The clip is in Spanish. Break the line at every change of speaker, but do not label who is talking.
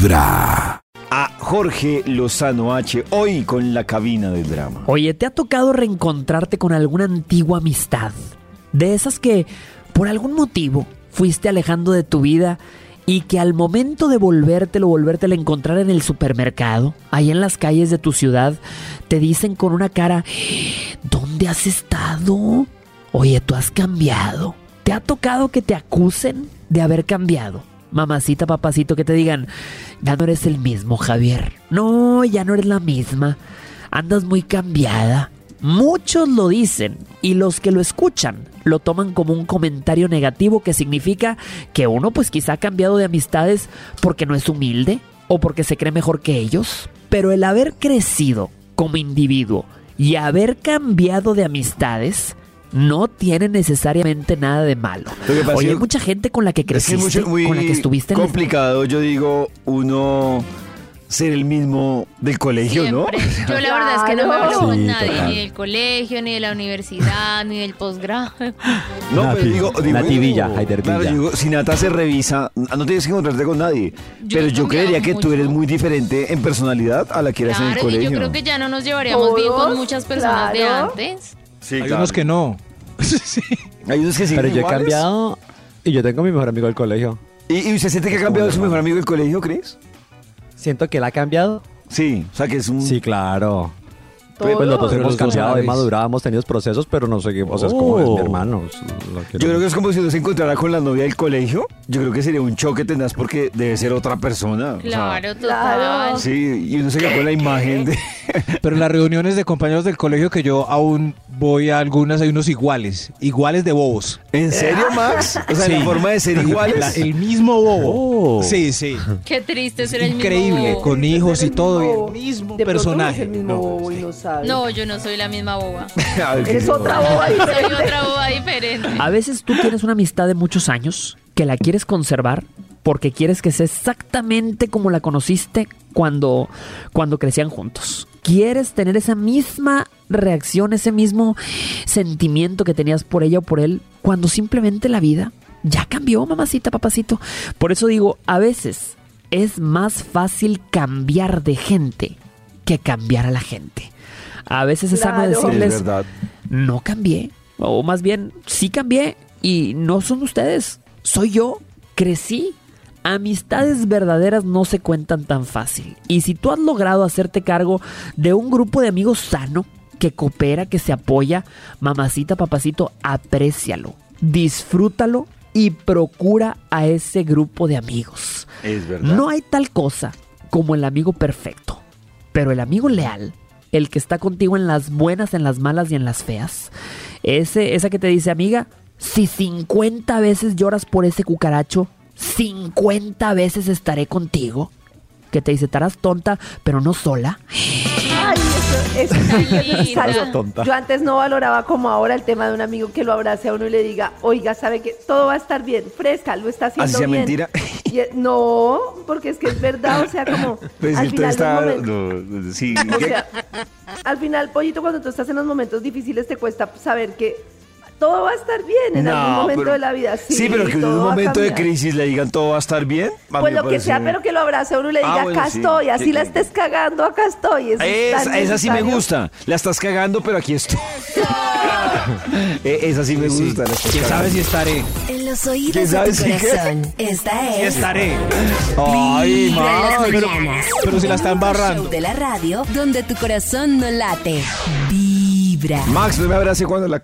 Vibra.
A Jorge Lozano H, hoy con la cabina del drama.
Oye, ¿te ha tocado reencontrarte con alguna antigua amistad? De esas que, por algún motivo, fuiste alejando de tu vida y que al momento de volvértelo, volvértelo a encontrar en el supermercado, ahí en las calles de tu ciudad, te dicen con una cara, ¿dónde has estado? Oye, tú has cambiado. ¿Te ha tocado que te acusen de haber cambiado? Mamacita, papacito, que te digan, ya no eres el mismo, Javier. No, ya no eres la misma. Andas muy cambiada. Muchos lo dicen y los que lo escuchan lo toman como un comentario negativo que significa que uno pues quizá ha cambiado de amistades porque no es humilde o porque se cree mejor que ellos. Pero el haber crecido como individuo y haber cambiado de amistades no tiene necesariamente nada de malo.
Lo que pasa
Oye, hay mucha gente con la que
Es que es
creciste,
mucho- muy
con la que estuviste en la-
complicado, yo digo, uno ser el mismo del colegio,
Siempre.
¿no?
Yo la verdad es que no me hablo
Sí,
con nadie,
total.
ni del colegio, ni de la universidad, ni del posgrado.
No,
Nati.
pero digo, digo
Nati Villa,
digo,
Haider
claro, digo, si Nata se revisa, no tienes que encontrarte con nadie.
Yo
pero yo creería que tú eres muy diferente en personalidad a la que eras en el
Claro, y
colegio.
yo creo que ya no nos llevaríamos bien con muchas personas de antes.
Sí,
Hay
claro.
unos que no.
Hay unos que sí.
Pero yo he cambiado y yo tengo a mi mejor amigo del colegio.
¿Y, y usted siente que ha cambiado su mejor amigo del colegio, Cris?
Siento que él ha cambiado.
Sí, o sea que es un...
Sí, claro.
¿Todos?
Pues los dos
Pero
hemos cambiado, hemos madurado, hemos tenido procesos, pero no seguimos. O sea, es como es
Oh.
mi hermano. es lo
Yo creo que es como si uno se encontrara con la novia del colegio. Yo creo que sería un choque tenaz porque debe ser otra persona. o sea,
Claro,
Claro.
total.
sí, y uno se queda con la imagen de...
Pero en las reuniones de compañeros del colegio que yo aún voy a algunas, hay unos iguales. Iguales de bobos.
¿En serio, Max? O sea,
Sí.
la forma de ser iguales.
La- el mismo bobo.
Oh.
Sí, sí.
Qué triste ser el
Increíble,
mismo.
con hijos y todo.
mismo-
Y el mismo
de
personaje.
el mismo
No,
bobo y
sí.
no sabe.
No, yo no soy la misma boba.
Ay, qué
Eres
horror.
otra boba
Soy
diferente.
otra boba diferente.
A veces tú tienes una amistad de muchos años que la quieres conservar porque quieres que sea exactamente como la conociste cuando, cuando crecían juntos. Quieres tener esa misma reacción, ese mismo sentimiento que tenías por ella o por él cuando simplemente la vida ya cambió, mamacita, papacito. Por eso digo, a veces es más fácil cambiar de gente que cambiar a la gente. A veces es sano
Claro.
Sí, es
decirles, no cambié. O más bien, sí cambié. Y no son ustedes. Soy yo. Crecí. Amistades verdaderas no se cuentan tan fácil. Y si tú has logrado hacerte cargo de un grupo de amigos sano, que coopera, que se apoya, mamacita, papacito, aprécialo, disfrútalo y procura a ese grupo de amigos.
Es verdad.
No hay tal cosa como el amigo perfecto, pero el amigo leal, el que está contigo en las buenas, en las malas y en las feas, ese, esa que te dice, amiga, si 50 veces lloras por ese cucaracho, 50 veces estaré contigo. Que te dice, estarás tonta, pero no sola.
Ay, eso, eso es súper
linda.
necesario.
Tonta.
Yo antes no valoraba como ahora el tema de un amigo que lo abrace a uno y le diga, oiga, sabe que todo va a estar bien, fresca, lo está haciendo
Así sea
bien.
mentira.
Y, no, porque es que es verdad, o sea, como
Pues
al
si tú
final
está...
los momentos-
no, sí,
O al final, pollito, cuando tú estás en los momentos difíciles, te cuesta saber que todo va a estar bien en
No,
algún momento
pero-
de la vida. Sí,
pero que en un momento de crisis le digan todo va a estar bien. a
Pues lo que sea, pero que lo abrace uno y le
Ah,
diga,
bueno,
acá
sí.
estoy, así
Sí,
la estés cagando, acá estoy. Es
esa sí me gusta. La estás cagando, pero aquí estoy. Eh, esa sí me
Sí.
gusta. estás
¿Quién sabe si estaré?
En los
¿Quién
oídos de
sabe
tu
si qué?
corazón. Esta
Sí
es.
estaré.
Ay,
Vibra en las
Max.
pero- pero si la está
El único
embarrando.
show de la radio donde tu corazón no late. Vibra.
Max, no me abrace cuando la